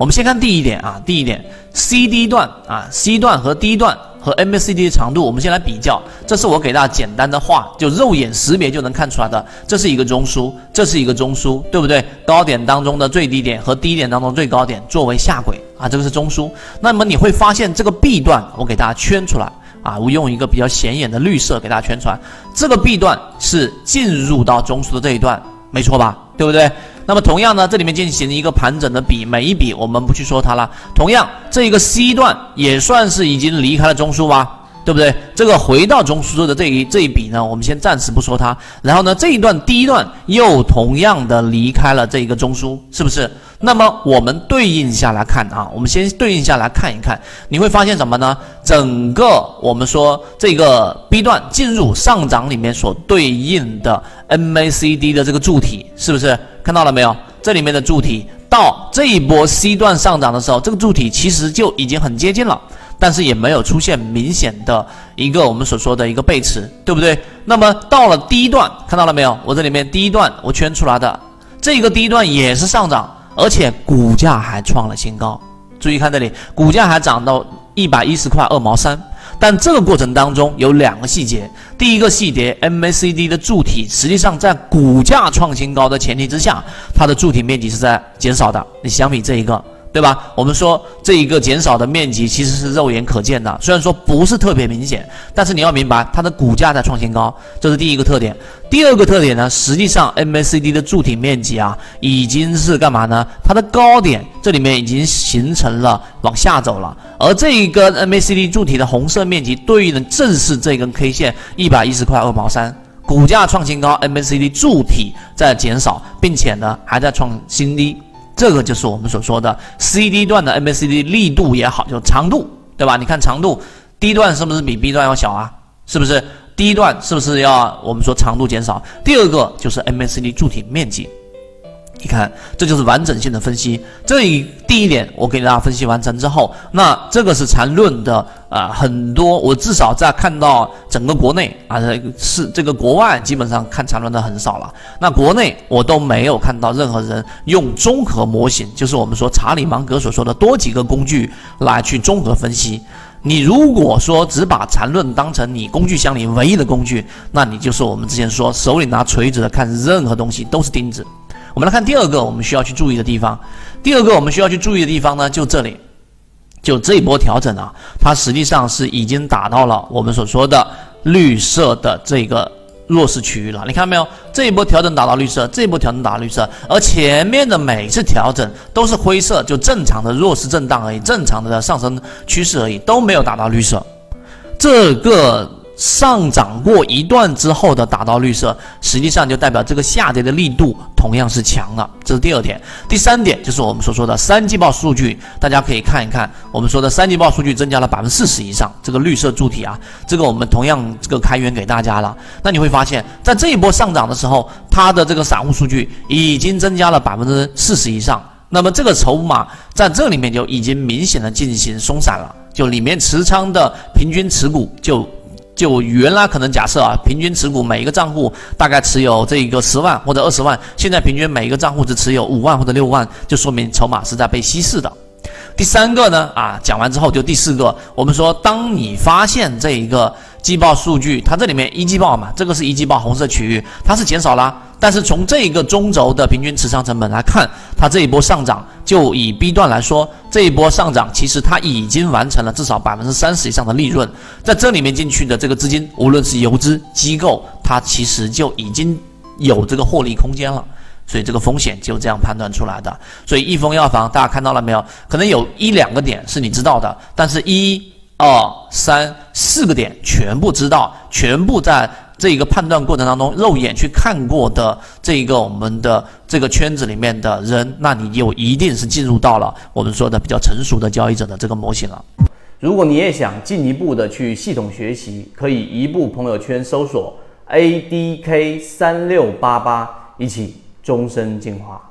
我们先看第一点啊，第一点，C D 段啊，C 段和 D 段和 MACD 的长度，我们先来比较。这是我给大家简单的画，就肉眼识别就能看出来的。这是一个中枢，这是一个中枢，对不对？高点当中的最低点和低点当中最高点作为下轨啊，这个是中枢。那么你会发现这个 B 段，我给大家圈出来啊，我用一个比较显眼的绿色给大家圈出来。这个 B 段是进入到中枢的这一段，没错吧？对不对？那么同样呢，这里面进行一个盘整的比，每一笔我们不去说它了。同样，这一个 C 段也算是已经离开了中枢吧。对不对？这个回到中枢的这一这一笔呢，我们先暂时不说它。然后呢，这一段第一段又同样的离开了这一个中枢，是不是？那么我们对应下来看啊，我们先对应下来看一看，你会发现什么呢？整个我们说这个 B 段进入上涨里面所对应的 MACD 的这个柱体，是不是看到了没有？这里面的柱体到这一波 C 段上涨的时候，这个柱体其实就已经很接近了。但是也没有出现明显的一个我们所说的一个背驰，对不对？那么到了第一段，看到了没有？我这里面第一段我圈出来的这个第一段也是上涨，而且股价还创了新高。注意看这里，股价还涨到一百一十块二毛三。但这个过程当中有两个细节，第一个细节，MACD 的柱体实际上在股价创新高的前提之下，它的柱体面积是在减少的。你相比这一个。对吧？我们说这一个减少的面积其实是肉眼可见的，虽然说不是特别明显，但是你要明白它的股价在创新高，这是第一个特点。第二个特点呢，实际上 MACD 的柱体面积啊，已经是干嘛呢？它的高点这里面已经形成了往下走了，而这一根 MACD 柱体的红色面积对应的正是这根 K 线一百一十块二毛三，股价创新高，MACD 柱体在减少，并且呢还在创新低。这个就是我们所说的 C D 段的 MACD 力度也好，就长度，对吧？你看长度，D 段是不是比 B 段要小啊？是不是？D 段是不是要我们说长度减少？第二个就是 MACD 柱体面积。你看，这就是完整性的分析。这一第一点，我给大家分析完成之后，那这个是缠论的啊，很多我至少在看到整个国内啊，是这个国外基本上看缠论的很少了。那国内我都没有看到任何人用综合模型，就是我们说查理芒格所说的多几个工具来去综合分析。你如果说只把缠论当成你工具箱里唯一的工具，那你就是我们之前说手里拿锤子的看任何东西都是钉子。我们来看第二个我们需要去注意的地方。第二个我们需要去注意的地方呢，就这里，就这一波调整啊，它实际上是已经达到了我们所说的绿色的这个弱势区域了。你看到没有？这一波调整达到绿色，这一波调整达到绿色，而前面的每次调整都是灰色，就正常的弱势震荡而已，正常的上升趋势而已，都没有达到绿色。这个。上涨过一段之后的打到绿色，实际上就代表这个下跌的力度同样是强的，这是第二点。第三点就是我们所说的三季报数据，大家可以看一看，我们说的三季报数据增加了百分之四十以上，这个绿色柱体啊，这个我们同样这个开源给大家了。那你会发现在这一波上涨的时候，它的这个散户数据已经增加了百分之四十以上，那么这个筹码在这里面就已经明显的进行松散了，就里面持仓的平均持股就。就原来可能假设啊，平均持股每一个账户大概持有这一个十万或者二十万，现在平均每一个账户只持有五万或者六万，就说明筹码是在被稀释的。第三个呢，啊，讲完之后就第四个，我们说，当你发现这一个。季报数据，它这里面一季报嘛，这个是一季报红色区域，它是减少了。但是从这一个中轴的平均持仓成本来看，它这一波上涨，就以 B 段来说，这一波上涨其实它已经完成了至少百分之三十以上的利润，在这里面进去的这个资金，无论是游资机构，它其实就已经有这个获利空间了。所以这个风险就这样判断出来的。所以易丰药房，大家看到了没有？可能有一两个点是你知道的，但是一。二三四个点全部知道，全部在这一个判断过程当中肉眼去看过的这一个我们的这个圈子里面的人，那你就一定是进入到了我们说的比较成熟的交易者的这个模型了。如果你也想进一步的去系统学习，可以一步朋友圈搜索 A D K 三六八八，一起终身进化。